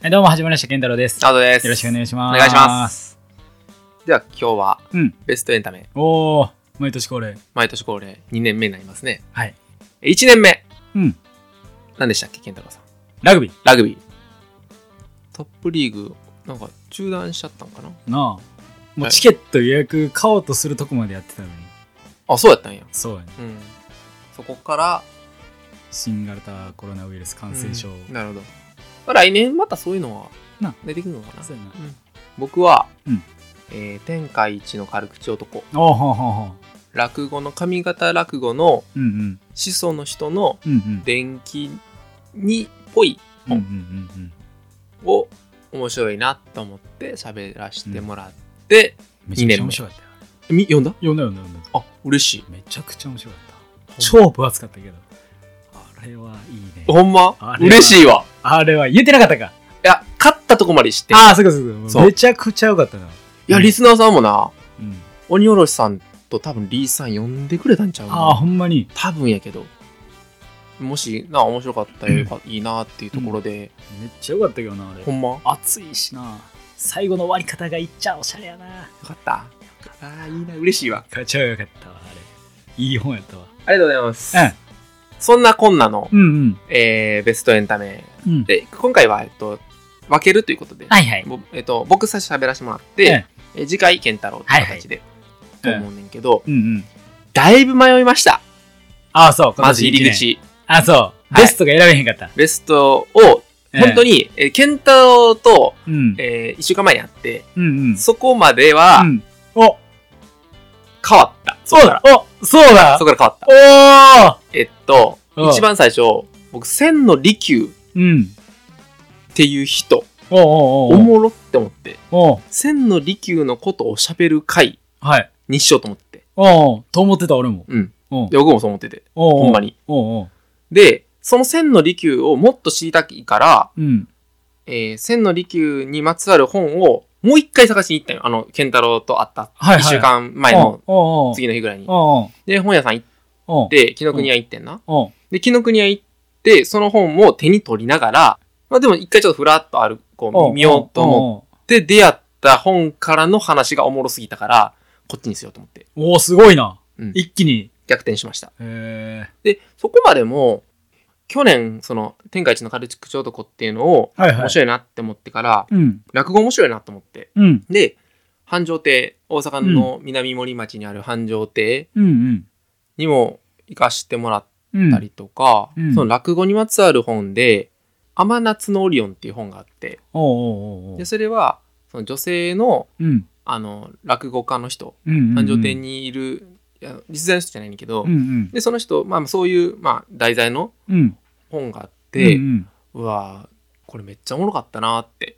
はい、どうも、始まりました。健太郎です。アウトです。よろしくお願いします。お願いします。では今日はうん。ベストエンタメ、おー、毎年恒例。毎年恒例2年目になりますね。はい。1年目、うん。何でしたっけ、健太郎さん？ラグビー。ラグビー。トップリーグ、なんか中断しちゃったんかな？なあ。もうはいチケット予約買おうとするとこまでやってたのに。あ、そうやったんや。そうやね。うん。そこから、新型コロナウイルス感染症。うんなるほど。まあ来年またそういうのはな出てくるのかな。そうやな。うん僕は、うんえー天下一の軽口男、おーほうほうほう。落語の上方落語のうんうん。始祖の人のうんうん。伝記にっぽいうんうんうんうん。を面白いなと思って喋らせてもらって、めちゃくちゃ面白かったよ。み読んだ？読んだ読んだ読んだ。あ嬉しいめちゃくちゃ面白かった。超分厚かったけど。あれはいいね。ほんま？嬉しいわあれは言ってなかったか。いや勝ったとこまで知ってああ、そうかそうか。そうめちゃくちゃ良かったな。やリスナーさんもなうん。鬼おろしさんと多分リーさん呼んでくれたんちゃうああ、なほんまに。多分やけどもしな面白かったらよかいいなっていうところで、めっちゃ良かったけどな、あれほ。んま？よ熱いしな。最後の終わり方がいっちゃおしゃれやな。かったああいいな嬉しいわかちゃ良かったわ、あれ。いい本やったわ。ありがとうございます、うんそんなこんなの、うんうん。えーベストエンタメうん。で今回は、えっと、分けるということで、はいはい。ぼえっと、僕さしゃべらせてもらって、ええ次回健太郎っていう形で、と思うねんけど、うんうん。だいぶ迷いましたああ、そう。まず入り。口あそう。はいベストが選べへんかった。ベストをええ本当に、えー健太郎と、うん。え1週間前に会って、うんうん。そこまではうん。お変わった、そこからおそうだそこから変わったおーえっとうん。一番最初僕千の利休うん。っていう人おうおうおうおもろって思っておう。千の利休のことを喋る回はい。にしようと思って。おう。と思ってた俺も。うん。おうで僕もそう思ってておうおう。ほんまに。おうおう。でその千の利休をもっと知りたいからうん。えー千の利休にまつわる本をもう一回探しに行ったよ。あの、健太郎と会ったはいはい。一週間前のおうおう次の日ぐらいに。おうで、本屋さん行っおうて、紀ノ国屋行ってんな。で、紀ノ国屋行って、その本も手に取りながら、まあでも一回ちょっとふらっとある、こおうう、見ようと思って出会った本からの話がおもろすぎたから、こっちにしようと思って、おおすごいな。うん一気に。逆転しました。へで、そこまでも、去年、その、天下一のカルチ口男っていうのを、ーはいはい。面白いなって思ってから、うん。落語面白いなと思って、うん。で、繁盛亭、大阪の南森町にある繁盛亭。にも行かしてもらっうん。たりとか、うんその落語にまつわる本で、甘夏のオリオンっていう本があって、で、それは、その女性の、うん。あの、落語家の人、うんうんうん。繁盛亭にいる、いや実在の人じゃないんだけど、うんうん。で、その人、まあそういう、まあ題材のうん。本があって、ううんわこれめっちゃおもろかったなってうん。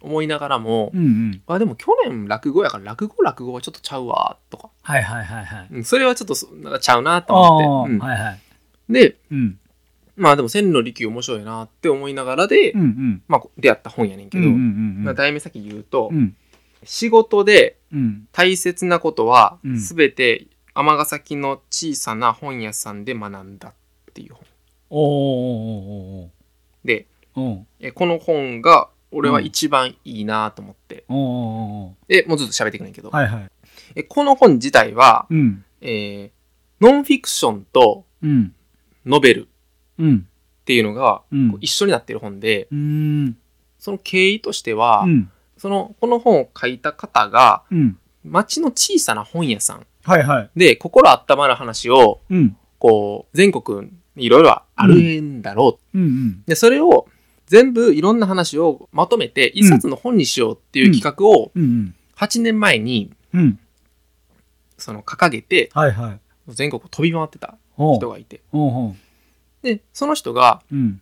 思いながらも、うんうん。あでも去年落語やから落語落語はちょっとちゃうわとか、はいはいはいはい。うんそれはちょっとそなんかちゃうなとあ思って、うんあ、はいはい。でうん。まあでも千の利休面白いなって思いながらで、うんうん。まあ出会った本やねんけど、うんうんうんまあ、題名先言うと、うん。仕事でうん。大切なことはうん全て尼崎の小さな本屋さんで学んだっていう本おおおおでおおえこの本が俺は一番いいなと思って、おおおおでもうずっと喋っていくねんけど、はいはい。えこの本自体は、うん。えーノンフィクションとうん。ノベルうん。っていうのがう一緒になってる本で、うん。その経緯としては、うん。そのこの本を書いた方がうん。町の小さな本屋さんはいはい。で心温まる話をうん。こう全国にいろいろあるんだろう、うんうん。でそれを全部いろんな話をまとめて一冊の本にしようっていう企画をうんうん。8年前にうん。その掲げて。全国を飛び回ってたお人がいてでその人がうん。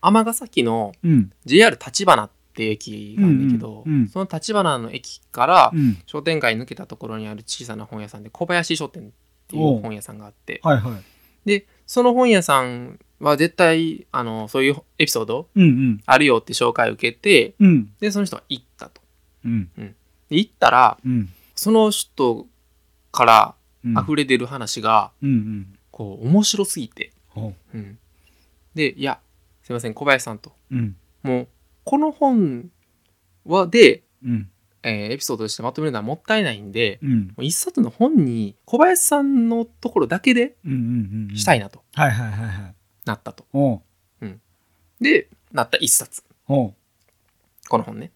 尼崎のうん。JR 立花っていう駅があるんだけど、その立花の駅からうん。商店街抜けたところにある小さな本屋さんで小林書店っていおうう本屋さんがあって。でその本屋さんは絶対あのそういうエピソードうんうん。あるよって紹介を受けてうん。でその人が行ったと。うん。で行ったらうん。その人からうん。溢れ出る話がうんうん。こう面白すぎて、ほうん、でいやすいません小林さんとう。うん。もうこの本はで、うん。えーエピソードとしてまとめるのはもったいないんで、うん。もう一冊の本に小林さんのところだけでうんうんうん。したいなとはいはいはいはい。なったと。おう。で、なった一冊。この本ね。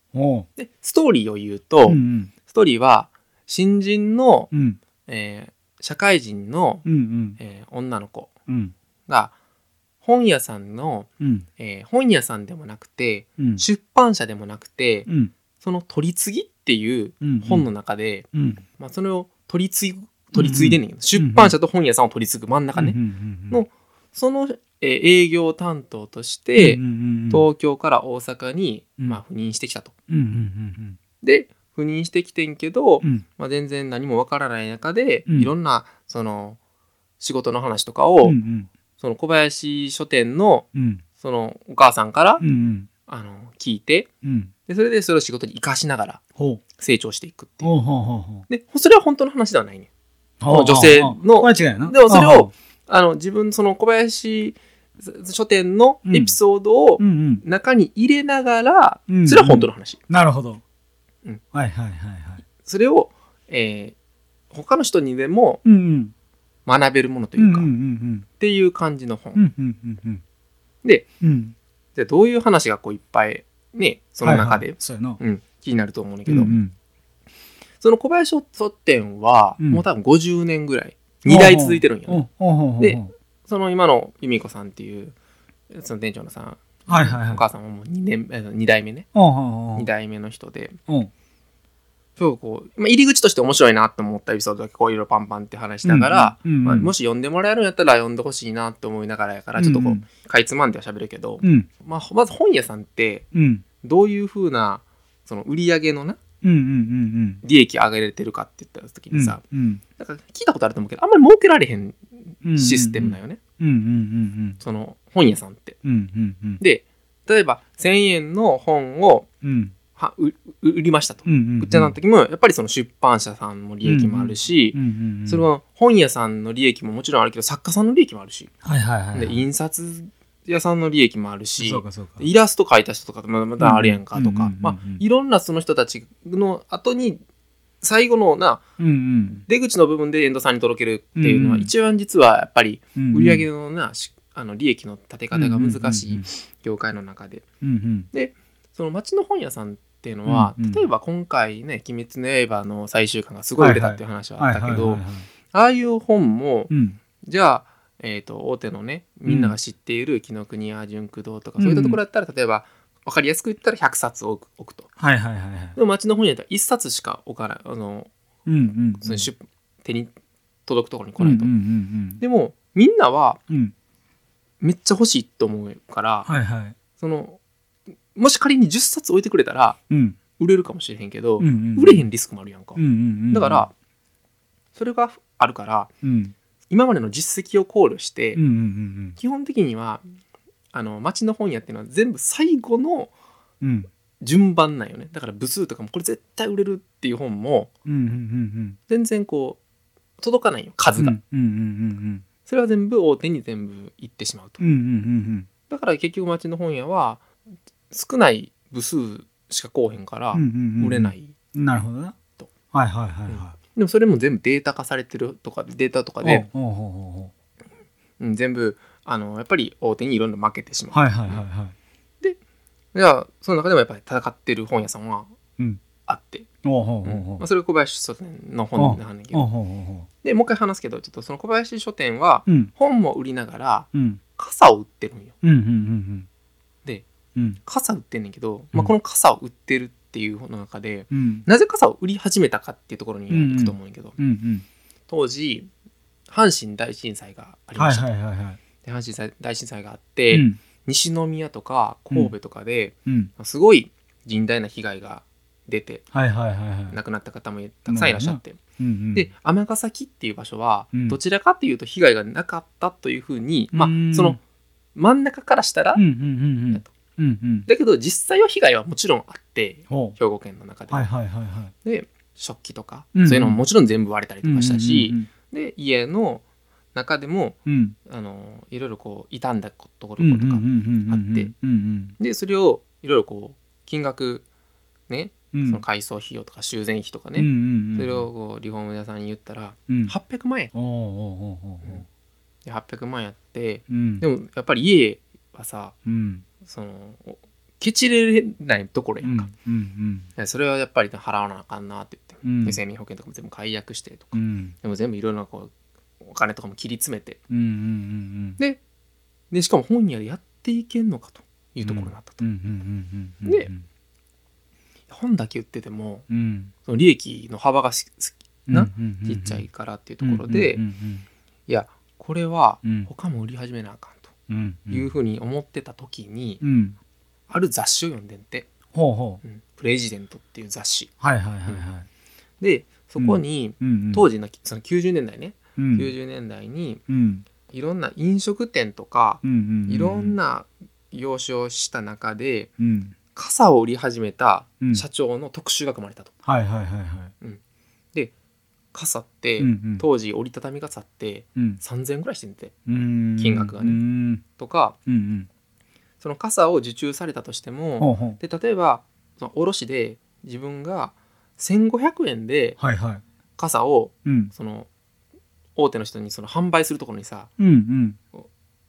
で、ストーリーを言うと、うんうん。ストーリーは、新人の、うん。えー社会人の、うんうん。えー女の子うん。が、本屋さんの、うん。えー本屋さんでもなくて、うん。出版社でもなくて、うん。その取り次ぎっていううん本の中で、うん。まあ、それを取り継ぐ、取り継いでんねんけど、出版社と本屋さんを取り継ぐ真ん中ね。うんうんうん。のその、えー営業担当として、東京から大阪に、うん。まあ、赴任してきたと。で、赴任してきてんけど、うん。まあ、全然何もわからない中で、うん。いろんな、その、仕事の話とかを、うんうん。その小林書店の、うん。その、お母さんから、うんうん。あの、聞いて、うん。で、それでそれを仕事に活かしながら成長していくっていう。で、それは本当の話ではないね。女性のでもそれをあの、自分、その小林書店のエピソードをうんうん中に入れながら、うん。それは本当の話。なるほど。うん。はいはいはいはい。それを、えー他の人にでもうんうん。学べるものというか、うんうんうっん。ていう感じの本。うんうんうんうん。うん。でうんで、どういう話がこういっぱいね、その中ではいはい、そうん、気になると思うんだけど、うんうん。その小林書店は、うん。もう多分50年ぐらい、2代続いてるんよ、ね。でその今の由美子さんっていう、その店長のさん、はいはいはい。お母さんはもう2年、え2代目ね。ほうほうほう2代目の人で、こう、まあ、入り口として面白いなと思ったエピソードだけこういろいろパンパンって話しながら、うんうんうんまあ、もし読んでもらえるんやったら読んでほしいなって思いながらやから、ちょっとこう、うんうんかいつまんでは喋るけど、うん。まあ、まず本屋さんって、うん。どういうふうな、その売り上げのな、利益上げれてるかって言った時うんにさ、うんなんか聞いたことあると思うけど、あんまり儲けられへんうんシステムだよね。うんうんうんその本屋さんって。うんうんうん。で、例えば1000円の本をうん。はうう売りましたと。売っちゃった時も、やっぱりその出版社さんも利益もあるし、それは本屋さんの利益ももちろんあるけど、作家さんの利益もあるし、はいはいはい。で印刷屋さんの利益もあるしイラスト描いた人とかままたあるやんかとか。いろんなその人たちの後に、最後のな、うんうん。出口の部分でエンドさんに届けるっていうのは、うん一番実はやっぱりうん売り上げのな、しあの利益の立て方が難しい業界の中で。うんうん。その町の本屋さんっていうのは、うんうん。例えば今回ね「鬼滅の刃」の最終巻がすごい売れたっていう話はあったけどああいう本も、うん。じゃあ、えー、と大手のねみんなが知っている紀ノ国屋純駆堂とか、そういったところだったら例えば分かりやすく言ったら100冊置く置くと。はいはいはいはい。でも町の本屋だったら1冊しか置かない。あのうんうんその出手に届くところに来ないと。うんうんうんでもみんなはうん。うんめっちゃ欲しいと思うから、はいはい。そのもし仮に10冊置いてくれたらうん。売れるかもしれへんけど、うんうん売れへんリスクもあるやんか。うんうんうん。だから、それがあるから、うん今までの実績を考慮して、基本的には、あの、町の本屋っていうのは全部最後の順番なんよね。だから部数とかも、これ絶対売れるっていう本も、全然こう、届かないよ、数が。それは全部大手に全部行ってしまうと。だから結局町の本屋は、少ない部数しかこうへんから売れない。なるほどなとはいはいはいはでもそれも全部データ化されてるとか、データとかいで、おうん全部、あの、やっぱり大手にいろんな負けてしまう。はいはいはいはい。じゃあその中でもやっぱり戦ってる本屋さんはうん。あって、まあ、それが小林書店の本なんだけど。でもう一回話すけどちょっとその小林書店はうん。本も売りながらうん。傘を売ってるんよ。でうん。傘売ってんねんけど、うん。まあ、この傘を売ってるっていうの中でうん。なぜ傘を売り始めたかっていうところに行くと思うんやけど、うんうん。当時阪神大震災がありはいました、はいはいはいで阪神大震災があって、うん。西宮とか神戸とかで、うん。すごい甚大な被害が出てはいはいはいはい。亡くなった方もたくさんいらっしゃって、うんうん。で尼崎っていう場所はうん。どちらかっていうと被害がなかったというふうに、まうん。あその真ん中からしたら、うんうんうんうんうんうん。だけど実際は被害はもちろんあってほ兵庫県の中で、うはいはいはいはい。で食器とか、うんそういうのももちろん全部割れたりとかしたし、うんで家の中でもうん。うんあのいろいろこう傷んだところとか、うんうんうんうんうんうんあってうんうん。でそれをいろいろこう金額ね、うん。その改装費用とか修繕費とかね、うんうんうんそれをこうリフォーム屋さんに言ったらうん。800万円。おうおうおうおで800万円やってうん。でもやっぱり家はさうん。そのおケチれないところやうんんか、うん。でそれはやっぱり払わなあかんなって言って、生命保険とかも全部解約してとか、うん。でも全部いろいろなこうお金とかも切り詰めて。うんうんうんででしかも本屋でやっていけんのかと。いうところになったと、うんうんうんうんで本だけ売っててもうん。その利益の幅がなうんうんうんちっちゃいからっていうところで、うんうん。いやこれはうん。他も売り始めなあかんいうふうに思ってた時に、うん。ある雑誌を読んでんて。ほうほう。うん。プレジデントっていう雑誌。はいはいはいはい。でそこにうん。うん当時のその90年代ね、うん。90年代にうん。いろんな飲食店とかうんうんうんいろんな業種をした中でうん。傘を売り始めたうん。社長の特集が組まれたと。はいはいはいはい傘ってうんうん。当時折りたたみ傘ってうん。3000円ぐらいしてんてうん。金額がね。うん。とかうんうん。その傘を受注されたとしてもで例えばその卸で自分が1500円ではいはい。傘をうん。その大手の人にその販売するところにさうんうん。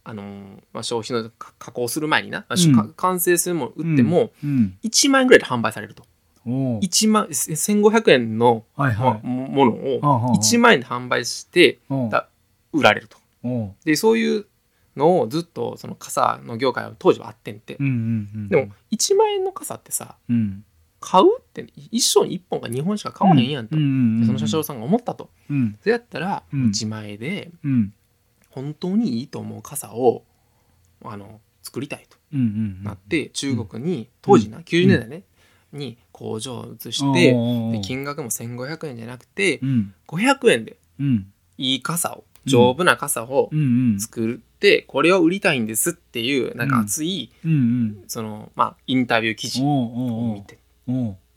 あのーまあ、消費のか加工する前にな、うん。か完成するもの売ってもうん1万円ぐらいで販売されると1万1500円の、もものをはあはあはあ1万円で販売して売られると。でそういうのをずっとその傘の業界は当時はあってんて、うんうんうんでも1万円の傘ってさうん。買うって一生に1本か2本しか買わへんやんと、うんうんうんでその社長さんが思ったと。うん。それやったらうん。自前でうん。本当にいいと思う傘をあの作りたいとうんうんなって中国に当時な90年代ねに工場を移してで金額も1500円じゃなくてうん。500円でうん。いい傘を丈夫な傘をうん。うん作ってこれを売りたいんですっていうなんか熱いうん。うんそのまあインタビュー記事を見て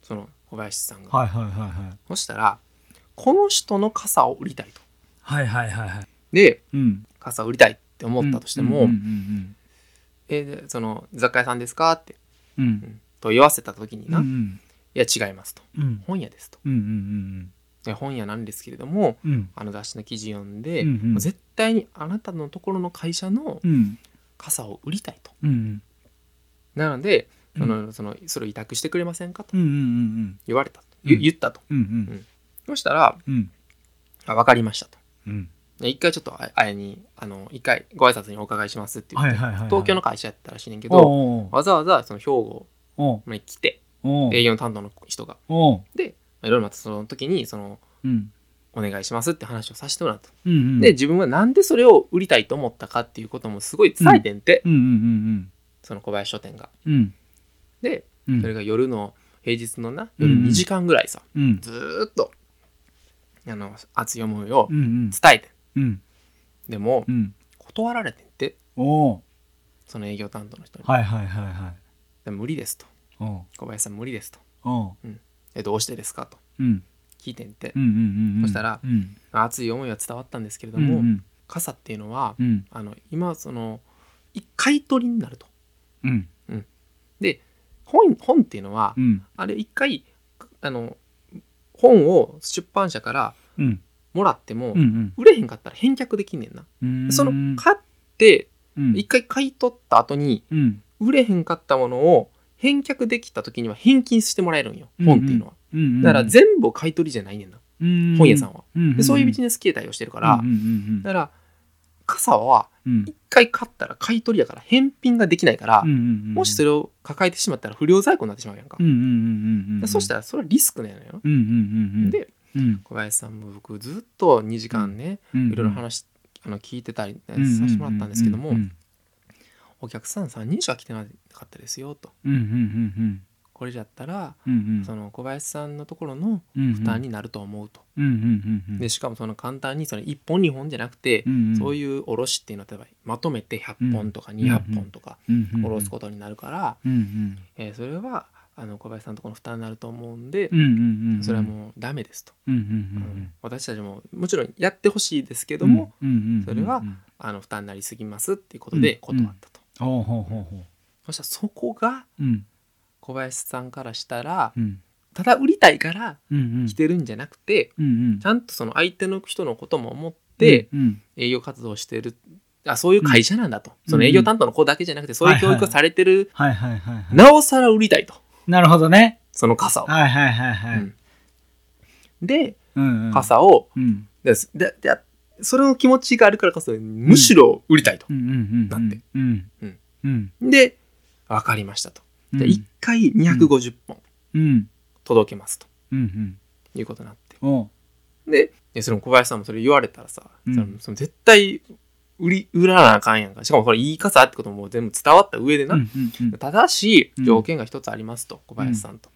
その小林さんが。はいはいはいはい。そしたらこの人の傘を売りたいと。はいはいはいはい。でうん。傘を売りたいって思ったとしてもうんうんえでその雑貨屋さんですかって。うんうん問い合わせた時にうん。な、いうんや違いますと。うん。本屋ですと。うんうんで本屋なんですけれどもうん。うんあの雑誌の記事読んで、うんうん。絶対にあなたのところの会社のうん。傘を売りたいと。うんなのでうん。その,、そのそれを委託してくれませんかと。うんうんうん言われたと、ゆうん。言ったと。うんうん。そしたらうん。あ分かりましたと。一回ちょっとああやにあの一回ご挨拶にお伺いしますって言って、はいはいはいはい。東京の会社やったらしいねんけどわざわざその兵庫おうに来て営業の担当の人が。でいろいろまたその時にそのうん。お願いしますって話をさせてもらった、うんうんで自分はなんでそれを売りたいと思ったかっていうこともすごい伝えてんて、うんうんうんその小林書店が。うん。うん。でうん。それが夜の平日のな夜うんうん2時間ぐらいさ、うん。ずーっとあの熱い思いを伝えて。うん。でもうん。断られてんて。その営業担当の人に、はいはいはいはい。で無理ですと。小林さん無理ですと。おうえどうしてですか？と。うん。聞いてんて、うんうんうんうんそしたらうん。熱い思いは伝わったんですけれども、傘っていうのは、うん。あの今そのい買い取りになると。うん。で本本っていうのは、うん。あれ一回あの本を出版社からうん。もらっても、うん売れへんかったら返却できんねんな、うん。その買ってうん。一回買い取った後にうん売れへんかったものを返却できた時には返金してもらえるんよ。本っていうのは、うんだから全部買い取りじゃないねんな、うん本屋さんは、うんでそういうビジネス形態をしてるから、うんうんだから傘はうん。一回買ったら買い取りやから返品ができないから、うんうんうんもしそれを抱えてしまったら不良在庫になってしまうやんか、うんうんうんうんうんでそしたらそれはリスクなのよ、うんうんうんうん。でうん。小林さんも僕ずっと2時間ね、うんいろいろ話あの聞いてたり、ねさせてもらったんですけども、うんお客さん3人しか来てなかったですよと。うんうんうんこれじゃったら、うんうん。その小林さんのところのうん負担になると思うと、うんうんうんうん。でしかもその簡単にその1本2本じゃなくて、うんうん。そういう卸っていうのは例えばまとめて100本とかん200本とかうんうん卸すことになるから、うんうん。えーそれはあの小林さんのところの負担になると思うんで、うんうんうんそれはもうダメですと、うんうんううん。ん私たちももちろんやってほしいですけども、うんうんうんそれはあの負担になりすぎますっていうことで断ったと、ほうほうほうほそしたらそこが小林さんからしたらうん。ただ売りたいから来てるんじゃなくて、ちゃんとその相手の人のことも思ってうん営業活動をしてる。あそういう会社なんだと、うん。その営業担当の子だけじゃなくてそういう教育をされてる、なおさら売りたいと。なるほどね。その傘を。はいはいはいはい。うん。で傘をうん。です。ででそれの気持ちがあるからこそむしろ売りたいと。うん。うんうんだってで分かりましたと。うん。で1回250本うん。届けますと。いうことになって。ででその小林さんもそれ言われたらさ、うん。その絶対売り売らなあかんやんか。しかもこれいい傘ってことも全部伝わった上でな、ただしうん。条件が一つありますと小林さんと、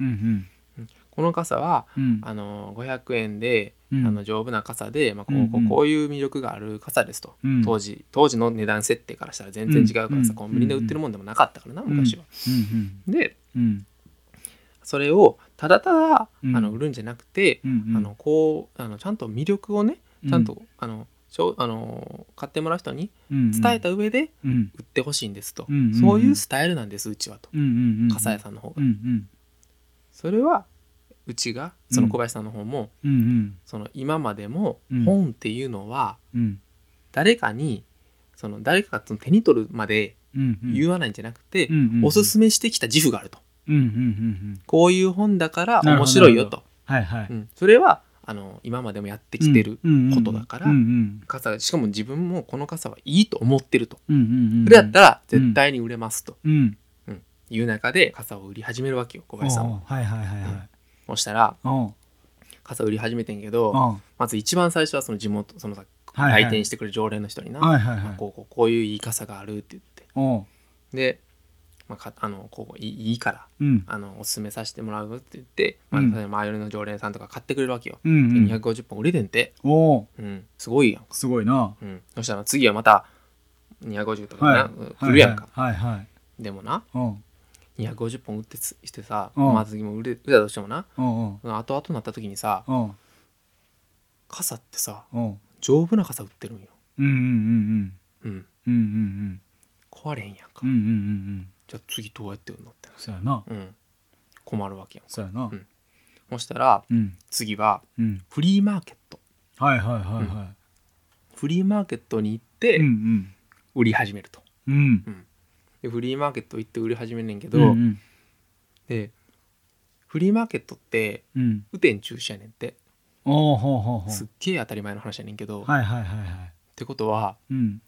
この傘はうん。あの500円で、うん。あの丈夫な傘で、まあ、こうこうこういう魅力がある傘ですと、うん。当時当時の値段設定からしたら全然違うからさ、うんコンビニで売ってるもんでもなかったからな昔は。うんでうん。それをただただ、うん。あの売るんじゃなくて、あのこうあのちゃんと魅力をねうん。ちゃんと、あのしょあの買ってもらう人にうん伝えた上でうん。売ってほしいんですと、そういうスタイルなんですうちはと。うんうんうん笠屋さんの方が、それはうちがその小林さんの方も、うんうん。その今までもうん。本っていうのはうん。誰かにその誰かがその手に取るまで言わないんじゃなくて、おすすめしてきた自負があると。こういう本だから面白いよと、はいはい。うん。それはあの今までもやってきてることだから、傘しかも自分もこの傘はいいと思ってると、それやったら絶対に売れますと。うん。いう中で傘を売り始めるわけよ小林さんは。はいはいはいそしたら傘売り始めてんけどまず一番最初はその地元そのさ来店してくる常連の人にな、こうこうこういういい傘があるって言って。で、まあ、かあのこういいからうん。あのおすすめさせてもらうって言って、まあ周りの常連さんとか買ってくれるわけよ。でうんうん。250本売れてんて、おう。うん、すごいやんか、すごいな。うん、そしたら次はまた250とかな、はるやんか、はいはいでもなおう250本売ってつしてさ、うん。まあ次も売れ売れたとしてもな。おう後々になった時にさおう傘ってさおう丈夫な傘売ってるんよ、うんうんうんうん、うん。うんうん壊れへんやんか、うんうんうんうん。じゃあ次どうやって売るのってそうやな。うん、困るわけやんそうやな。うん。そしたらうん。次はうん。フリーマーケット。はいはいはいはフリーマーケットに行っいてうん。売り始めると、うん。うんでフリーマーケット行って売り始めんねんけど、うんうん。でフリーマーケットってうん。雨天中止やねんって。おおほうほうほう。すっげえ当たり前の話やねんけど、っはいはいはいはい。てことはうん。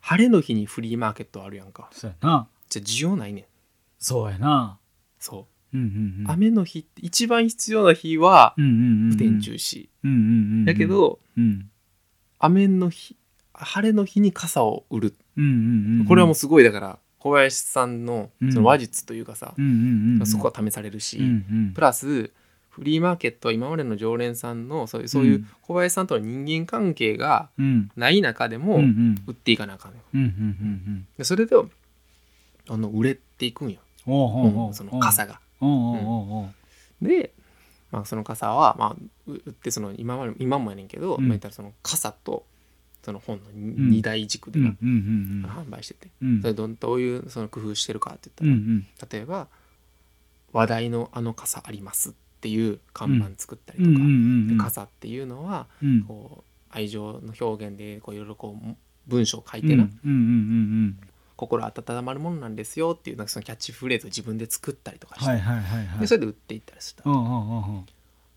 晴れの日にフリーマーケットあるやんか。そうやな。じゃあ需要ないねん。そうやな。そう。うんうんうん。雨の日って一番必要な日はうんうんうん雨天中止。うんうんうんだけどうん。雨の日晴れの日に傘を売る。うんうんうん。これはもうすごいだから小林さんのうん。その話術というかさ、そこは試されるし、プラスフリーマーケットは今までの常連さんのそういうそういううん。小林さんとの人間関係がうん。ない中でもん売っていかなあかんのよ。うんうんうんでそれであの売れていくんよ、おその傘が。で、まあ、その傘は、まあ、う売ってその今まで今もやねんけど、うん。まあ、言ったらその傘とその本のん。二大軸で販売しててうん。それどんどういうその工夫してるかって言ったら、ん例えば「話題のあの傘あります」っていう看板作ったりとか、傘っていうのはうん。こう愛情の表現でこういろいろこう文章を書いうんてな、心温まるものなんですよっていうなんかそのキャッチフレーズを自分で作ったりとかして、でそれで売っていったりした。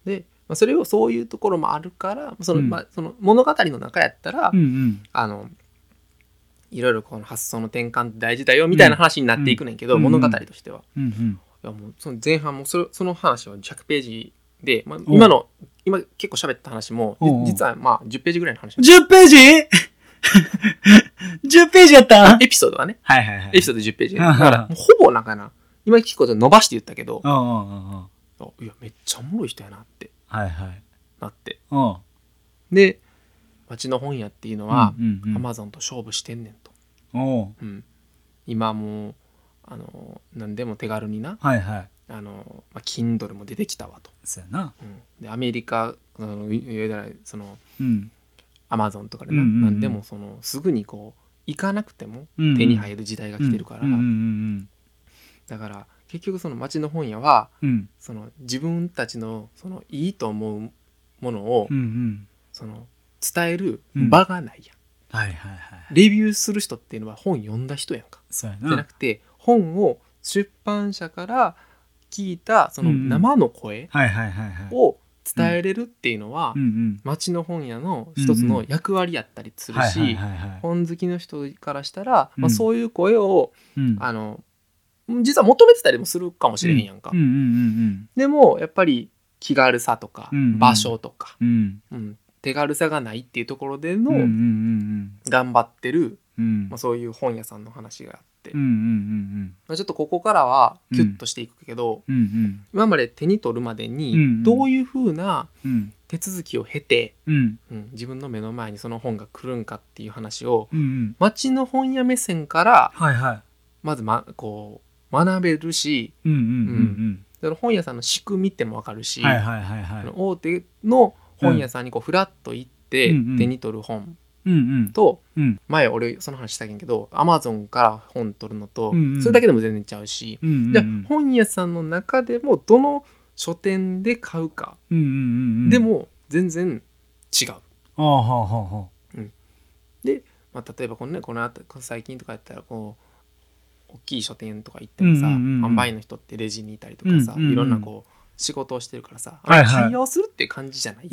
で、まあ、それをそういうところもあるからその、うん。まあ、その物語の中やったら、うんうん。あのいろいろこの発想の転換って大事だよみたいな話になっていくねんけど、うん物語としては。うんうん。いやもうその前半もそれその話は100ページで、まあ、お今の今結構喋った話も実はまあ10ページぐらいの話10ページ ?10 ページやった？エピソードはね。はいはいはい。エピソード10ページだうんからほぼなんかな。今結構伸ばして言ったけど。いやめっちゃおもろい人やなってはいはい。なって。うん。で町の本屋っていうのはうんうんうん。アマゾンと勝負してんねんと、おう。うん、今もうあの何でも手軽になはいはい。あの、まあ、Kindle も出てきたわと、そうやな。うん、でアメリカあのいいわゆるそのうん。アマゾンとかでな、うんうんうん。何でもそのすぐにこう行かなくても手に入る時代が来てるから、うんうんうん。だから結局その町の本屋はうん。その自分たちのそのいいと思うものを、うんうん。その伝える場がないやん、はいはいはい。レビューする人っていうのは本読んだ人やんか、そうやじゃななくて本を出版社から聞いたその生の声を伝えれるっていうのは、うん。うん町の本屋の一つの役割やったりするし、本好きの人からしたら、まあ、うんそういう声を、うん。あの実は求めてたりもするかもしれへんやんか、でもやっぱり気軽さとか、うんうん。場所とか、うん。うん。手軽さがないっていうところでの頑張ってる、うん。まあ、そういう本屋さんの話があって、うんうんうんまあ、ちょっとここからはキュッとしていくけど、うんうん。今まで手に取るまでにんどういうふうなうん。手続きを経て、うん。うん、自分の目の前にその本が来るんかっていう話をうんうん。町の本屋目線からはいはい。まず、ま、こう学べるしうんうんうんその本屋さんの仕組みっても分かるし、うんはいはいはい。大手の本屋さんにこうフラッと行ってうんうん手に取る本うんうん。と、うん。前俺その話したけんけどアマゾンから本取るのと、うんうんそれだけでも全然ちゃうし、うんうんじゃあ本屋さんの中でもどの書店で買うか、うんうんうんうん。でも全然違う。ああはあはあはあまあ、例えばこの,、ね、このあた最近とかやったらこう大きい書店とか行ってもさ、うんうんうん。販売の人ってレジにいたりとかさ、うんうんうん。いろんなこう仕事をしてるからさ、はいはい。するっていう感じじゃない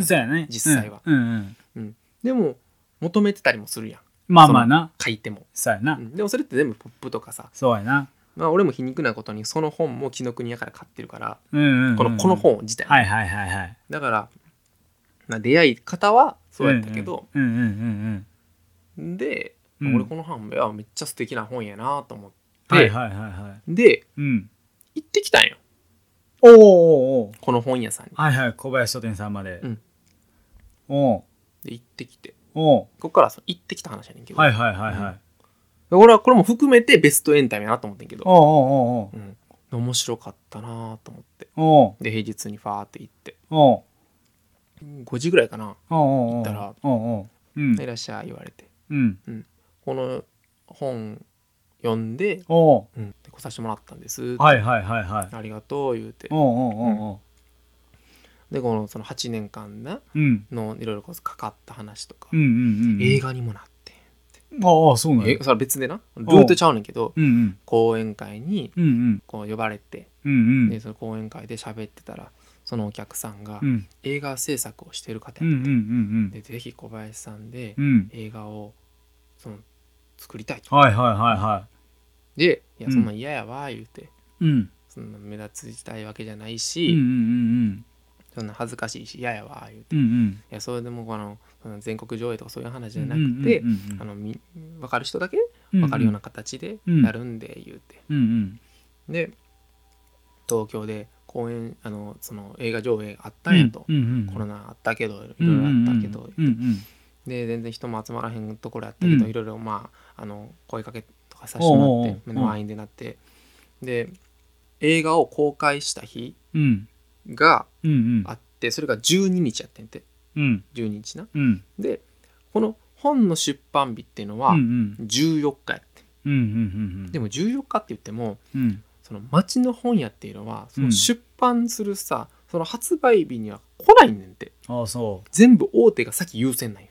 実際は。うん。うんうん。でも求めてたりもするやん。まあまあな。書いても、そうやな。うん。でもそれって全部ポップとかさ、そうやな。まあ、俺も皮肉なことにその本も紀ノ国屋から買ってるから、うんうんうんこのこの本自体、は。いはいはいはい。だから、まあ、出会い方はそうやったけど、うんうんうんで、うん。俺この本めっちゃ素敵な本やなと思っはいはいはいはい。でうん。行ってきたんよ。おーおーこの本屋さんに。はいはい小林書店さんまで。うん。おうで行ってきて。おうここからその行ってきた話やねんけど、はいはいはいはい。俺はこれも含めてベストエンタメやなと思ってんけど、おうおうおううん、面白かったなと思って。で平日にファーって行って。おう5時ぐらいかな。おうお行ったらおうおううん「いらっしゃい」言われて。うん。この本読んで,、おう。うん、で来させてもらったんです、はいはいはいはい。ありがとう言うて。おうおうおう。おうでこのその8年間なうん。のいろいろこうかかった話とか、うんうんうん映画にもなってああそうなんや。えそれは別でな？ルートちゃうねんけどうんうん。講演会にうんうん。こう呼ばれてうんうん。でその講演会で喋ってたらそのお客さんがうん。映画制作をしてる方やっうんうんうんて、でぜひ小林さんでうん。うん映画をその作りたいと。はいはいはいはで「いやうん。そんなん嫌やわ」言うて。いうん。そんな目立ちたいわけじゃないうんし、うんうん。そんな恥ずかしいし嫌やわ言うて、いうんうん。やそれでもこのその全国上映とかそういう話じゃなくて、分かる人だけうん分かるような形でやるんで言うて、うんうん。で東京で公演あのその映画上映あったんやと、うんうんコロナあったけどいろいろあったけど、うんうんで全然人も集まらへんところやったけど、うん。いろいろまああの声かけとかさせてもらっておうおうおう。目の前にでなって。で映画を公開した日うん。があってそれが12日やってんて。うん。12日な。うん。でこの本の出版日っていうのはうん14日やって、でも14日って言ってもうん。その町の本屋っていうのはそうん。の出版するさ、その発売日には来ないねんて。ああそ全部大手が先優先なんよ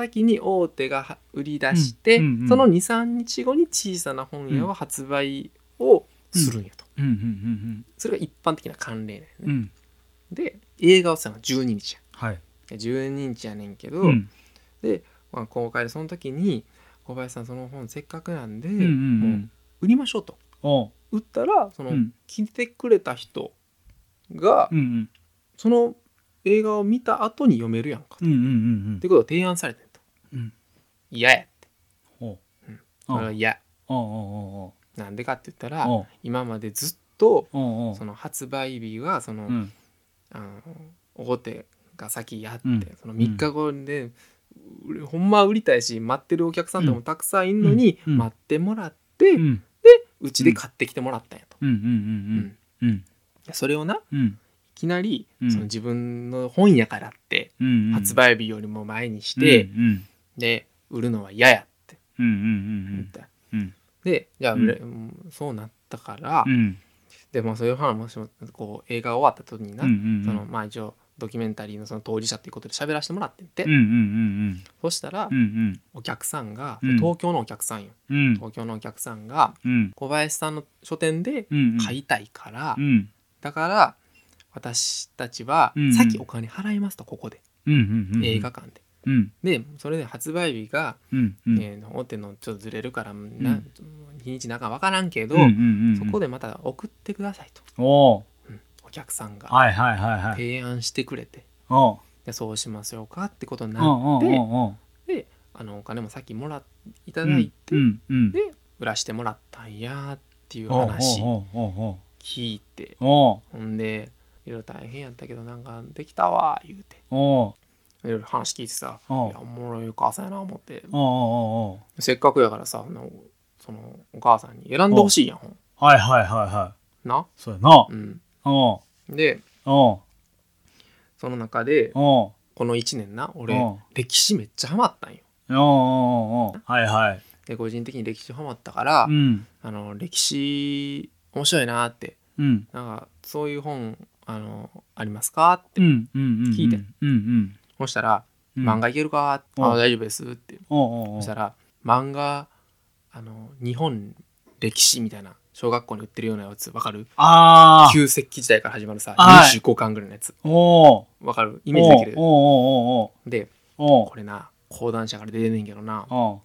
先に大手がは売り出して、うんうんうん。その23日後に小さな本屋は発売をするんやと、うんうんうんそれが一般的な慣例だよね、うん。うんで映画をしたのが12日や。はい。で12日やねんけど、うん。で、まあ、公開でその時に小林さんその本せっかくなんで、うんうんうもうん売りましょうと。売ったらその、うん。来てくれた人が、うんうん。その映画を見た後に読めるやんかと、うんうんうんってことを提案されて嫌やって。おう。それは嫌。おうおうおうなんでかって言ったらおう。今までずっとおうおう。その発売日はその、うん。あの大手が先やって、うん。その3日後で、うほんまは売りたいし待ってるお客さんとかもたくさんいるのに、うん。うん。待ってもらって、ううん。ちで買ってきてもらったんやと、うんうんうんうん。それをないうん。きなり、うん。その自分の本やからってうんうん。発売日よりも前にして、うんで売るのは嫌やって。言った、うん。でじゃあ、うん。そうなったから、うん。でもそういう話もしもこう映画終わった時にな、そのまあ一応ドキュメンタリーのその当事者っていうことで喋らせてもらって。んて、そしたら、お客さんが、うん。東京のお客さんよ。うん。東京のお客さんがうん。小林さんの書店でうん買いたいから、うん。だから私たちはうんうん。さっきお金払いますとここで、映画館で。うん。でそれで発売日が、うんうん。えー大手のちょっとずれるから、な日にちなんか分からんけど、うんうんうんそこでまた送ってくださいと、おー。うん。お客さんが。はいはいはいはい。提案してくれて、おうでそうしましょうかってことになって、であのお金もさっきもらいただいて、うんうん。で売らしてもらったんやっていう話聞いて。ほんでいろいろ大変やったけどなんかできたわ言うていろいろ話聞いてさいやおもろいお母さんやな思って。せっかくやからさそのお母さんに選んでほしいやんはいはいはいはい。な？そうやな。うん。でその中でこの1年な俺うん。歴史めっちゃハマったんよ。はいはい。で個人的に歴史ハマったから、うん。あの歴史面白いなって。うん。なんかそういう本あのありますかってうんうんうん。聞いて。うんうんそしたら「うん。漫画いけるか?」あ大丈夫です」って。おうおうおそうしたら漫画あの日本歴史みたいな小学校に売ってるようなやつわかる？ああ旧石器時代から始まるさはい。25巻ぐらいのやつ。おうわかる？イメージできる？おうおうおうでおうこれな講談社から出てんねんけどなおう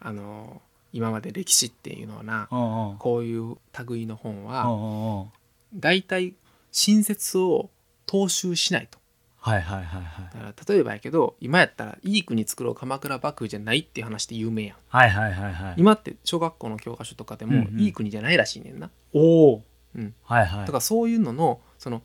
あの今まで歴史っていうのはなおうおうこういう類の本おうはおうおう大体新説を踏襲しないとはいはいはいはい。だから例えばやけど今やったらいい国作ろう鎌倉幕府じゃないっていう話で有名やん。はいはいはいはい。今って小学校の教科書とかでもうんうん。いい国じゃないらしいねんな、おおうん、はいはい。だからそういうののその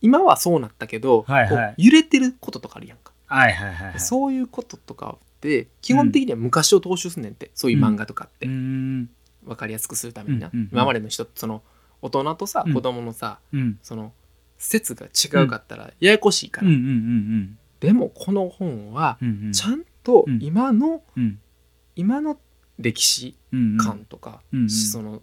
今はそうなったけど、はいはい。こう揺れてることとかあるやんか、はいはいはいはい。そういうこととかって基本的には昔を踏襲すんねんって、そういう漫画とかって、うーん。分かりやすくするためにな、うんうんうん。今までの人その大人とさ、うん。子供のさうん。その説が違うかったらややこしいから、うん。うんうんでもこの本はうんうん。ちゃんとうん。今の、うん。今の歴史うんうん。観とか、うんうん。その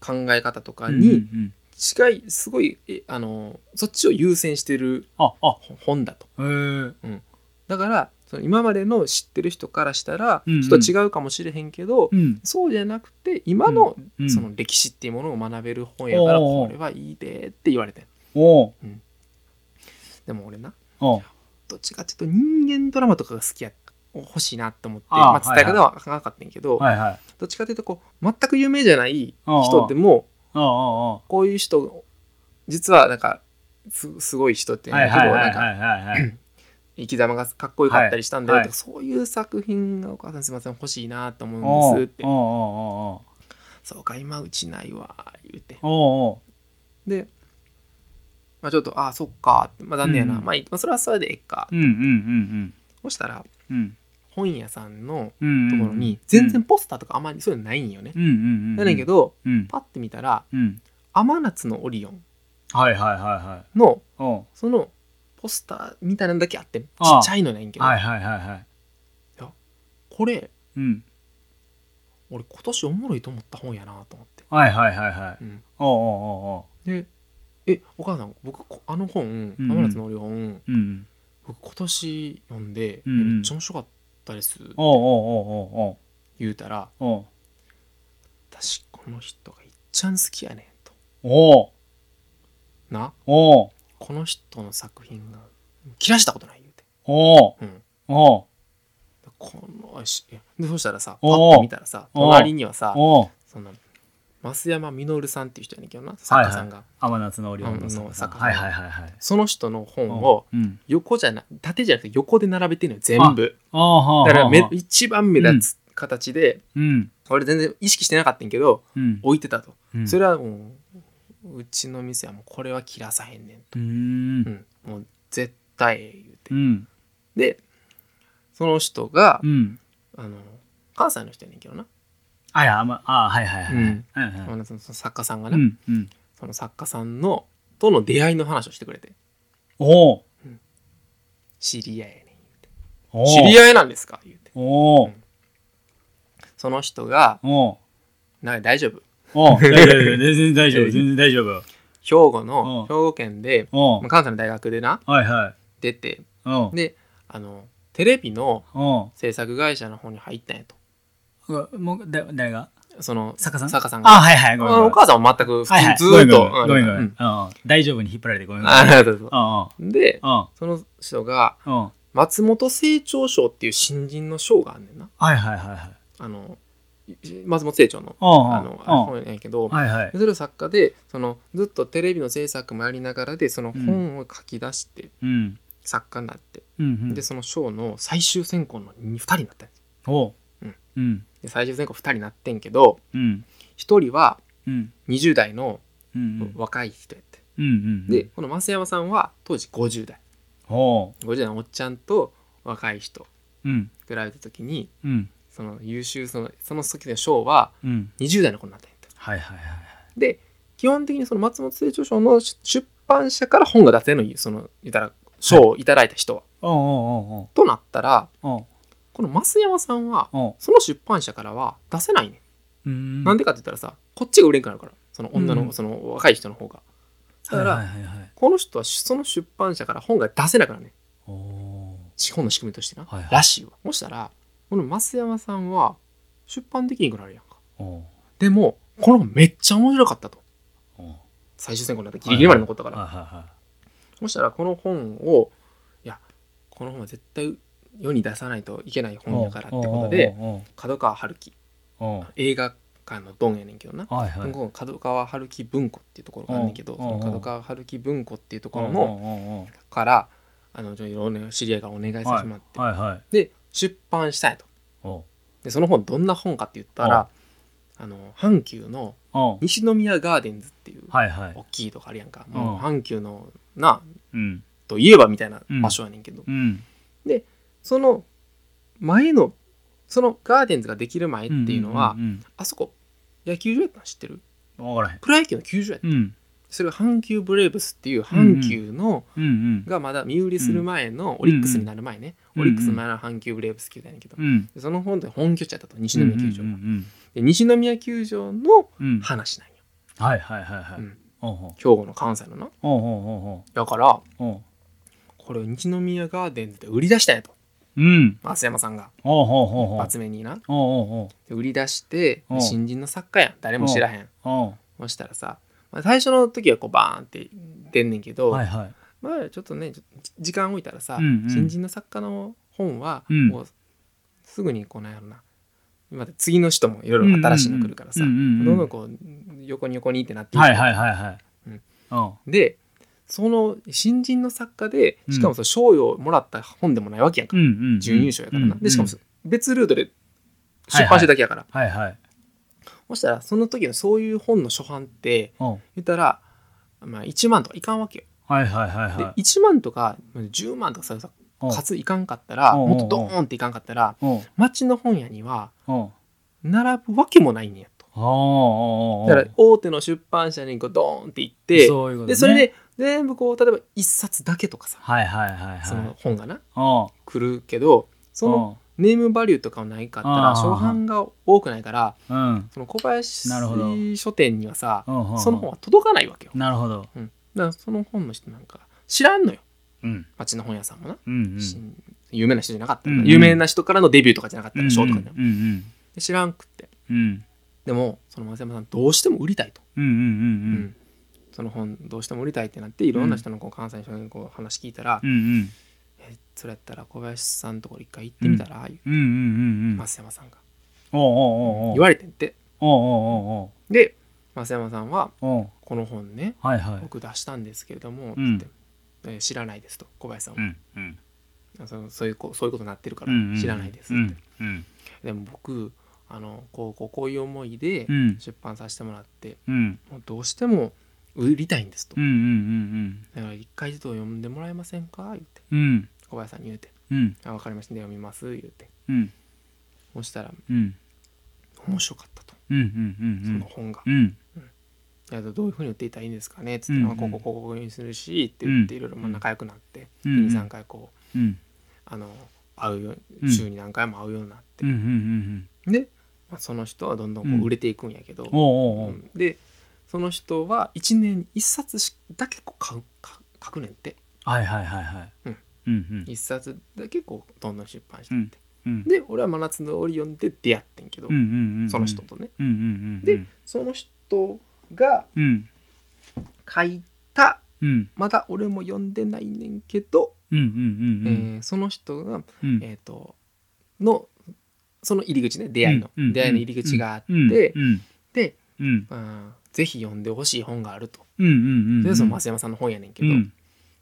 考え方とかうんにうん。違いすごいえあのそっちを優先してるああ。本だと。へえだからその今までの知ってる人からしたらうんうん。ちょっと違うかもしれへんけど、うん。そうじゃなくて今のうん。その歴史っていうものを学べる本やからこれはいいでって言われてんおう。でも俺なおう。どっちかっていうと人間ドラマとかが好きや欲しいなって思ってあーまあ、伝え方はなかったんやけど、はいはい。どっちかというとこう全く有名じゃない人でもおうおう。こういう人実はなんかすすごい人っておういうんだけどなんかはいはいはい。はいはい生き様がかっこよかったりしたんだよとか、はいそういう作品がお母さんすみません欲しいなと思うんですって。おうおうおう。そうか今うちないわ言うて。おうおう。で、まあ、ちょっとああそっかまあ残念やな、うん。まあまあそれはそれでええか、うんうんうんそしたらうんうん本屋さんのうんところに全然ポスターとかあまりそういうのないんよね、うんうんうんやねんけどうん。パッて見たらうん「天夏のオリオンはいはいはいはい」のおう。そのポスターみたいなのだけあってちああ。っちゃいのないんけど、はいはいはいはい。これうん。俺今年おもろいと思った本やなと思って、はいはいはいはい。うん。おうおうおう。で「えお母さん僕こあの本うん天夏のオリオン、おううん。僕今年読んで、うんうん。めっちゃ面白かったです」おうおうおうおう言うたらおう「私この人がいっちゃん好きやねん」と。おう。な？おう。この人の作品が切らしたことない言うて。おう。うん。おう。このしいやでそしたらさパおーッと見たらさおー隣にはさおう。その増山実さんっていう人やねんけどな作家さんが、天夏のオリオンのうん作家さんはいはいはいはい。その人の本をうん。横じゃな縦じゃなくて横で並べてるのよ全部。ああだからめはあ一番目立つ形で、うん。俺全然意識してなかったんやけどうん。置いてたと、うん。それはもううちの店はもうこれは切らさへんねんと、うーん。うん、もう絶対ええ言うて、うん。でその人が、うん。あの関西の人やねんけどな、あいやまあはいはいはいうん。はいはいあのその作家さんがうな、んうん。その作家さんのとの出会いの話をしてくれて。おう知り合いやねん知り合いなんですか？言うて。おうその人がおう「な大丈夫？おう大丈夫全然大丈夫 全然大丈夫。兵庫のうん兵庫県で、おうまあ関西の大学でなはいはい。出ておうであのテレビのお制作会社の方に入ったんやと。うもうだ誰が？その坂さん？坂さんが。あはいはいごめんお母さんは全く普通はいはい。ずーっとごめん。ごめんうん。大丈夫に引っ張られてごめんごめん。あそうそううんうん。でうん。その人がうん。松本清張賞っていう新人の賞があんねんな。はいはいはいはい。あのい松本清張のうんあのうん。本やけど。はいはい。それを作家でそのずっとテレビの制作もやりながらでその本を書き出してうん。作家になって、うんうん。でその賞の最終選考の2人になったんです。おう。うん。うんで最終選考2人になってんけどうん。1人はうん。20代のうん若い人やって、うんうんでこの増山さんは当時50代。おう。50代のおっちゃんと若い人うん。比べた時にうん。その優秀そのその時の賞はうん。20代の子になったんやって。はいはいはいで基本的にその松本清張賞の出版社から本が出せるのよその言ったら賞をいただいた人は。おうおうおうとなったらこの増山さんはおうその出版社からは出せないね、うん。なんでかって言ったらさこっちが売れんくなるから。その女の、うん。その若い人の方が。だから、はいはいはいはい。この人はその出版社から本が出せなくなるね。資本の仕組みとしてな、はいはい。らしいわ。そしたらこの増山さんは出版できんくなるやんか。おうでもこの本めっちゃ面白かったと。おう最終選考になってギリギリまで残ったから、はいはいはいそしたらこの本をいやこの本は絶対世に出さないといけない本やからってことで角川春樹。映画館のドンやねんけどな、はいはい。ここ角川春樹文庫っていうところがあんねんけど、うんその角川春樹文庫っていうところののからあのいろんな知り合いがお願いさせてもらって、はいはいで出版したんやとでその本どんな本かって言ったらあの阪急の西宮ガーデンズっていう大きいとこあるやんか、うん。もう阪急のなうん。といえばみたいな場所やねんけど、うんその前のそのガーデンズができる前っていうのは、んんあそこ野球場やったの知ってる？うんわからへん。プロ野球の球場やった。うん。それが阪急ブレーブスっていう阪急の、うんうんがまだ身売りする前のオリックスになる前ね、うんオリックスの前の阪急ブレーブス球団やけど、うんでその本で本拠地やったと西宮球場。が、うんで西宮球場のうんうん話なんよ。はいはいはいはい。うん。おうおう。兵庫の関西のな。だからこれを西宮ガーデンズで売り出したんやとうん。増山さんが。おうおうおうおう。発目にな。売り出してう。ん新人の作家やん。誰も知らへん。そしたらさ、まあ、最初の時はこうバーンって出んねんけど、はいはい。まあちょっとね時間置いたらさ、うんうん。新人の作家の本はうん。もうすぐにこうなんやろな。また次の人もいろいろ新しいの来るからさ、どんどんこう横に横にってなっていく。はいはいはいはい。うん。でその新人の作家でうん。しかもその賞与をもらった本でもないわけやんか、うんうん準優勝やからな、うんでしかも別ルートで出版してるだけやから、はいはい。そしたらその時のそういう本の初版って言ったら、まあ、1万とかいかんわけよ。はいはいはいではい。1万とか10万とかささおう数いかんかったらもっとドーンっていかんかったら町の本屋には並ぶわけもないんやと。だから大手の出版社にこうドーンって行ってそういうことね。でそれで全部こう例えば1冊だけとかさはいはいはいはい。その本がな来るけどそのネームバリューとかはないかったら初版が多くないからうん。その小林書店にはさうんうんうん。その本は届かないわけよ、なるほど。うん、だからその本の人なんか知らんのよ。うん。町の本屋さんもな、うんうん。し有名な人じゃなかったら、うんうん。有名な人からのデビューとかじゃなかったら賞とかじゃ、うん。うんで知らんくって。うん。でもその松山さんどうしても売りたいと、うんうんうん。うんその本どうしても売りたいってなっていろんな人のこう関西の人にこう話聞いたら、うんうん。えそれやったら小林さんのところ一回行ってみたら、言ううんうんうんうん。松山さんがおうおうおうおう。言われてんって。おうおうおう。で松山さんはこの本ねはいはい。僕出したんですけれども、うん。ってえー知らないですと小林さんは、うんうん。そのそういうこそういうことになってるからうんうん。知らないですって、うんうん。でも僕あのこうこうこういう思いでうん。出版させてもらって、うん。もうどうしても売りたいんですと、うんうんだから一回ちょっと読んでもらえませんか？言って。うん。うん小林さんに言うて。うん「あ分かりました。読みます」言うて。うん。そしたらうん。面白かったと、うんうんうんその本が。うん。いやどういうふうに売っていったらいいんですかね？っつって、うんうん。まあここここにするしって言ってうん。いろいろまあ仲良くなって、うんうん。23回こううん。あの会うようん。週に何回も会うようになって。うんう、ん。でまあ、その人はどんどんこううん。売れていくんやけど、おうおうおう。うん。でその人は1年に1冊しだけこう書く書書くねんって。はいはいはいはい。うん。うんうん。1冊だけこうどんどん出版してって、うんで俺は「真夏のオリオン」で出会ってんけど、うんうんうんうん。その人とね。うんうんうんでその人がうん。書いたうん。まだ俺も読んでないねんけど、うんうんうんうん。えーその人が、うん。えー、とのその入り口ね出会いの、うんうん出会いの入り口があって、うんうんで、うん。あーぜひ読んでほしい本があると。うんうんうんでその増山さんの本やねんけど、うん。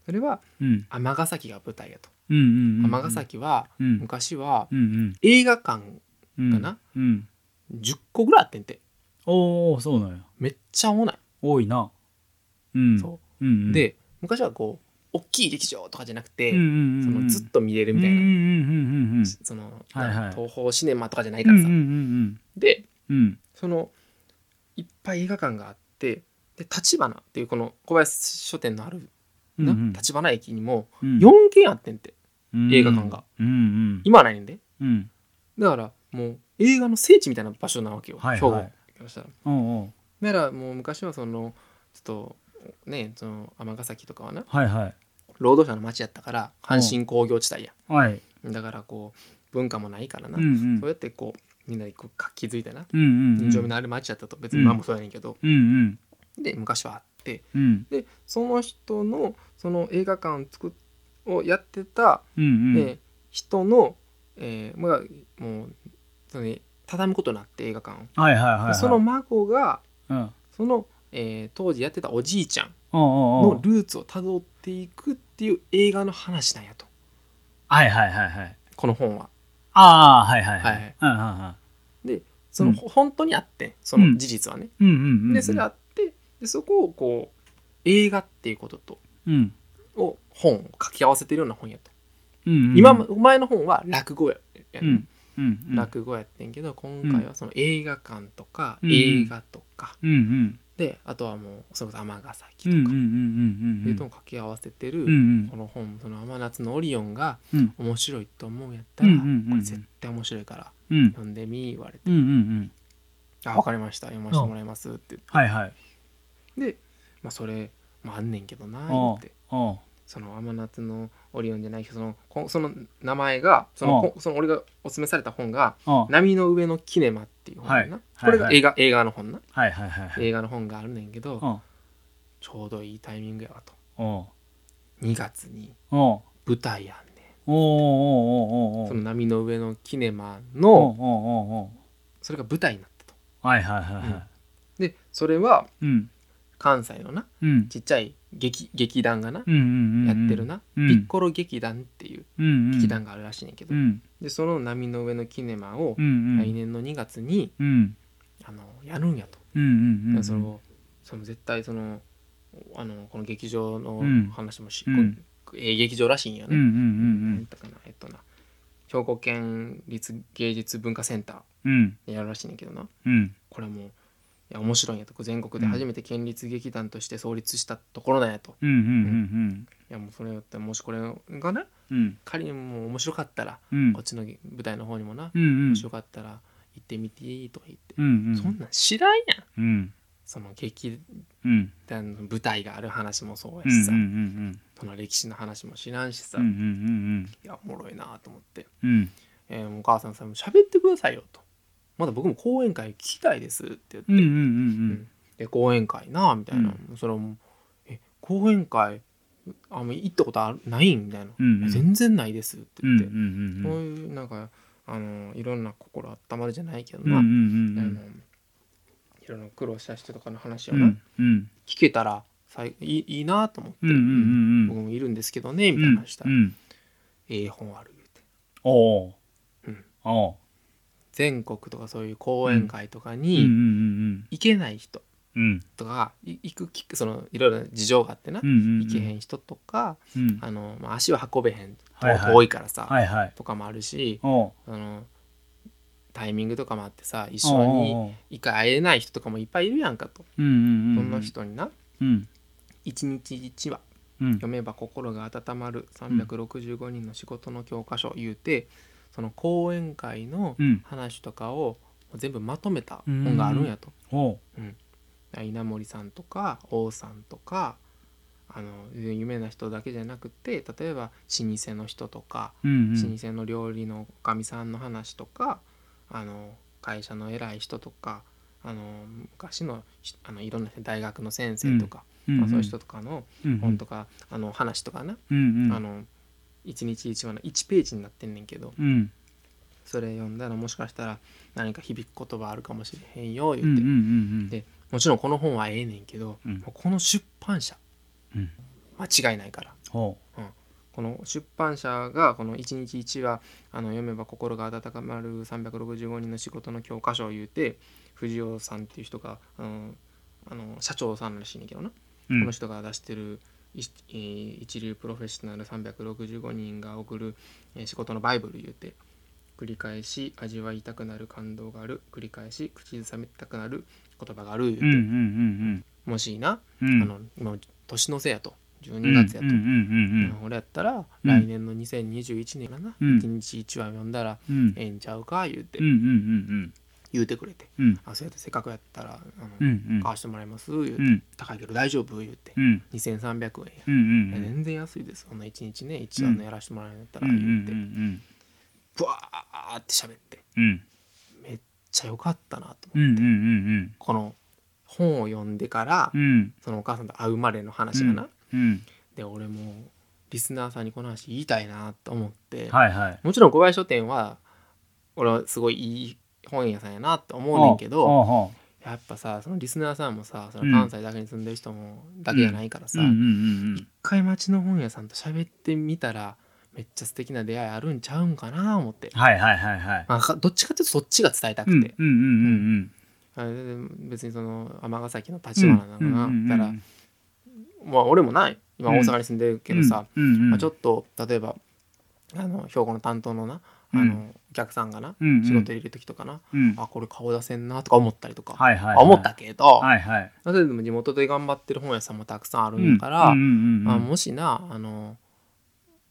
それはうん。尼崎が舞台やと。うんうんうん尼崎はうん。昔はうん映画館うんかな？うん。10個ぐらいあってんて。おおそうなんや。めっちゃ多ない。多いな。うん。そう。うんうん。で昔はこう大きい劇場とかじゃなくて、うんうんうんそのずっと見れるみたいな、うんうんうんうんうんその、はいはい。東宝シネマとかじゃないからさ、うんうんうんでうん。うん。そのいっぱい映画館があってで立花っていうこの小林書店のあるなうんうん。立花駅にもうん。4軒あってんてうん。映画館が。うんうん。今はないねんで。うん。だからもう映画の聖地みたいな場所なわけよ、はいはい。兵庫からしたら。おうだからもう昔はそのちょっとねその尼崎とかはなはいはい。労働者の町やったから阪神工業地帯や。はい。だからこう文化もないからな、うんうん。そうやってこうみんなでこう活気づいてな。人情味のある町やったと。別に今もそうやねんけど、うんうん。で昔はあって。うん。でその人のその映画館作っをやってた、うんうん。えー人の、えーまあ、もうそのね畳むことになって映画館を、はいはいはいはい。でその孫がうん。その、えー当時やってたおじいちゃんのルーツをたどっていくっていう映画の話なんやと。はいはいはいはい。この本は。ああはいはいははいい。うんうんうん。でその、うん。本当にあってその事実はね。でそれあってでそこをこう映画っていうこととうん。を本を掛け合わせてるような本やと。うんうん今も前の本は落語ややねうん。うんうん。落語やってんけど今回はその映画館とかうん。映画とかうんうんであとはもうそれこそ尼崎とかうんそういうのを掛け合わせてるこの本その「天夏のオリオン」がうん。面白いと思うんやったらこれ絶対面白いからうん。読んでみ言われて。うんうんうん「あ分かりました。読ませてもらいます」って言って。はいはい。でまあそれもあんねんけどなってその天夏のオリオンじゃないそのこその名前がそのこその俺がおすすめされた本がおう「波の上のキネマ」っていう本やな、はい。これがはい映画映画の本な。はいはいはいはい。映画の本があるねんけどちょうどいいタイミングやわと。おう2月に舞台やんねん。その波の上のキネマのそれが舞台になったと。はいはいはいはでそれはいうん関西のなうん。ちっちゃい劇劇団がなうんうんうんやってるな、うん。ピッコロ劇団っていううんうん。劇団があるらしいねんけど、うん。でその波の上のキネマをうんうん。来年の2月に、うん。あのやるんやと、うんうんうんそのその絶対そのあのこの劇場のうん。話もし、うん。こええ劇場らしいんよね、うんうんうんなんだかなえっとな兵庫県立芸術文化センターやるらしいねんけどな。うん。これもういや面白いんやと。全国で初めて県立劇団として創立したところなんやと、うんうんうんいやもうそれよってもしこれがねうん。仮にもう面白かったら、うん。こっちの舞台の方にもな、うんうん。面白かったら行ってみていいとか言って、うんうん。そんなん知らんやん。うん。その劇うん団の舞台がある話もそうやうんうんしさ、うん。その歴史の話も知らんしさ、うんうんうんいやおもろいなと思って、うん。えーお母さんさ喋ってくださいよとまだ僕も講演会聞きたいですって言って、うんうんうんで講演会なみたいな、うそれはもうえ講演会あもう行ったことないみたいな、うんうん。全然ないですってうん言って、うんうんこういうなんかあのいろんな心温まるじゃないけどうんうな、んあのいろんな苦労した人とかの話をな、うんうん。聞けたらさいいいいなと思って、うんうんうん僕もいるんですけどねみたいな話したら、うんええ本ある言うて。おおうん。お全国とかそういう講演会とかにうん。行けない人うん。とかい行くきっそのいろいろ事情があってな、行けへん人とかうん。あの、まあ、足を運べへん遠いからさ、とかもあるしあのタイミングとかもあってさ一緒に一回会えない人とかもいっぱいいるやんかと、そんな人になうん。一日一話うん。読めば心が温まる365人の仕事の教科書言うてその講演会のうん。話とかを全部まとめた本があるんやと。おう。稲森さんとか王さんとかあの有名な人だけじゃなくて例えば老舗の人とか、うん老舗の料理のおかみさんの話とかあの会社の偉い人とかあの昔のしあのいろんな人大学の先生とか、うん。まあ、そういう人とかのうん本とか、あの話とかな、うんうん。あの一日一話の1ページになってんねんけどうん。それ読んだらもしかしたら何か響く言葉あるかもしれへんよ言って、うんうんうんでもちろんこの本はええねんけど、うん。この出版社うん。間違いないから。ほこの出版社がこの1日1話あの読めば心が温かまる365人の仕事の教科書を言うて藤尾さんっていう人があのあの社長さんらしいねんけどな、ううん。この人が出してる一流プロフェッショナル365人が送る、えー仕事のバイブル言うて繰り返し味わいたくなる感動がある繰り返し口ずさめたくなる言葉がある言うて、うんうんうんもしな、うんうん。あの今年のせいやと。12月やと、うんうんうん俺やったらうん来年の2021年かな、うん。1日1話読んだらうん。うんええんちゃうか言うて、うんうんうん言うてくれて。うん。あそうやってせっかくやったらあの、うんうん。買わしてもらいます。言うて、うん。高いけど大丈夫？言うて、うん。2300円や、うんうん全然安いです。そんな1日ね1話のやらしてもらえんやったらうんうん言うて、うん。ブワーって喋って。うん。めっちゃ良かったなとうん思って、うんうんこの本を読んでから、うん。そのお母さんと会うまでの話がな、うん。で俺もリスナーさんにこの話言いたいなと思って、はいはい。もちろん小林書店は俺はすごいいい本屋さんやなって思うねんけどやっぱさそのリスナーさんもさそうん。の関西だけに住んでる人もだけじゃないからさ、一回町の本屋さんと喋ってみたらめっちゃ素敵な出会いあるんちゃうんかな思って、はいはいはいはい。まあかどっちかっていうとそっちが伝えたくて、別にその尼崎の立花なんかな、うんうんだからまあ俺もない。今うん大阪に住んでるけどさ、まあ、ちょっと例えばあの兵庫の担当のなあの、うんお客さんがな、うんうん。仕事入れる時とかな、うん。あこれ顔出せんなとか思ったりとか、はいはいはい。あ思ったけど、はいはい。それでも地元で頑張ってる本屋さんもたくさんあるんやから、うんうんうんまあ、もしなあの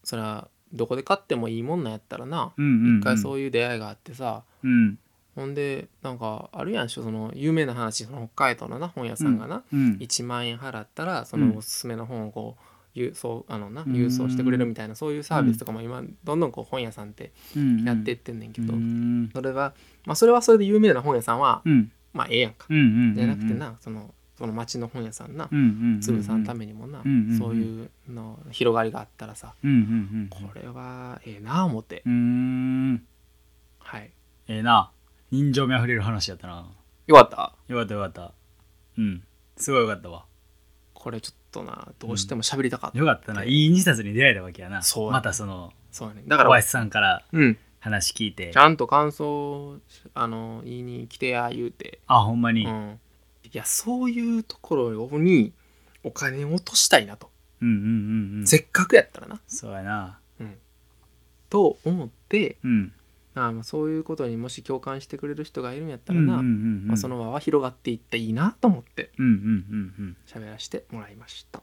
それはどこで買ってもいいもんなんやったらな、うんうんうん一回そういう出会いがあってさうん。ほんでなんかあるやんしょその有名な話その北海道のな本屋さんがな、うん。1万円払ったらそうんのおすすめの本をこう郵送あのなうん。郵送してくれるみたいなそういうサービスとかも今どん。どんこう本屋さんってうん。やってってんねんけど、うん。それはまあそれはそれで有名な本屋さんはうん。まあええやんか、じゃなくてなそのその町の本屋さんな。うんうんうん鶴さんのためにもな、そういうの広がりがあったらさこれはええなあ思って、はい。ええな。人情味あふれる話やったな。よかった。よかったよかった。うん。すごいよかったわ。これちょっとなどうしても喋りたかった、よかったな。いい2冊に出会えたわけやな。そうや。またそのそうやね。だから小林さんからうん。話聞いて。ちゃんと感想あの言いに来てや言うて。あほんまに。うん、いやそういうところにお金を落としたいなと、うんうんうんうん。せっかくやったらな。そうやな。と思ってうんあまあそういうことにもし共感してくれる人がいるんやったうんらな、まあ、その輪は広がっていっていいなと思ってうんうんうんうん。喋らせてもらいました。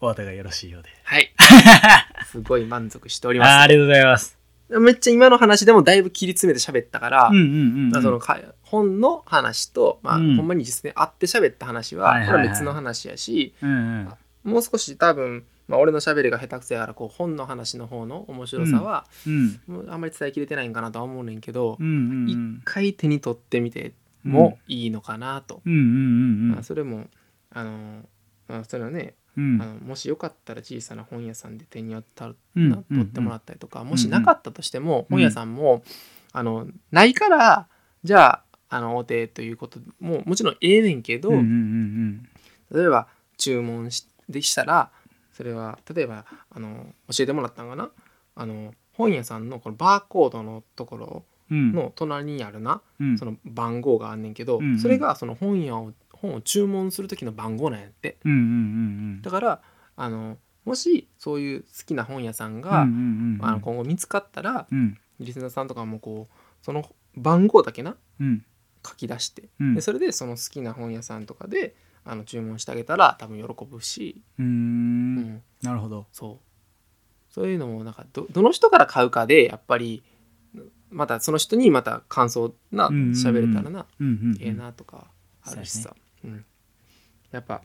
お後がよろしいようで。はい。すごい満足しておりまありがとうございます。すめっちゃ今の話でもだいぶ切り詰めて喋ったから、うんうんうん本の話と、まあうん。ほんまに実際に会って喋った話は、はいはいはい。これは別の話やし、うんうん。もう少し多分、まあ、俺の喋りが下手くそやからこう本の話の方の面白さは、うん。もうあんまり伝えきれてないんかなとは思うねんけど一ん回手に取ってみてもいいのかなと、あ、それもあの、まあ、それはね、うん。あのもしよかったら小さな本屋さんで手に取ってもらったりとか、んもしなかったとしても、うん本屋さんもあのないからじゃああのお手ということももちろんええねんけど、例えば注文しでしたらそれは例えばあの教えてもらったのかな？あの本屋さんのこのバーコードのところうん。の隣にあるな、うん。その番号があんねんけど、うんうん。それがその本屋を本を注文する時の番号なんやって。うんうんうんだからあのもしそういう好きな本屋さんうんが、うんうんうん。あの今後見つかったらうん。リスナーさんとかもこうその番号だけなうん。書き出して、うん。でそれでその好きな本屋さんとかであの注文してあげたら多分喜ぶし、うーうん。んなるほど。そう。そういうのもなんかどどの人から買うかでやっぱりまたその人にまた感想な喋れたらな、ええなとかあるしさ、うん、やっぱ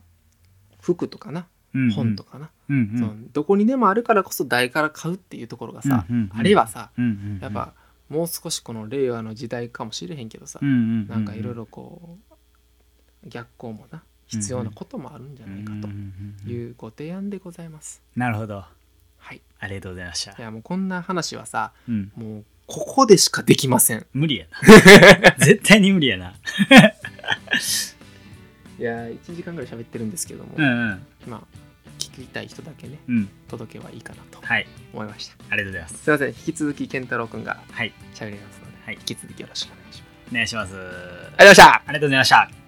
服とかな、うんうん。本とかな、うんうん。そのどこにでもあるからこそ台から買うっていうところがさ、うんうんうん。あれはさうんうんうん。やっぱもう少しこの令和の時代かもしれへんけどさ、うんうんうんなんかいろいろこう逆行もな必要なこともあるんじゃないかというご提案でございます。なるほど。はい、ありがとうございました。いやもうこんな話はさうん。もうここでしかできません。無理やな。絶対に無理やな。いや1時間ぐらい喋ってるんですけども、うんうん。まあ聞きたい人だけねうん。届けばいいかなとはい。思いました。ありがとうございます。すいません引き続き健太郎くんがはい。喋りますので、はい。引き続きよろしくお願いします。お願いします。ありがとうございました。ありがとうございました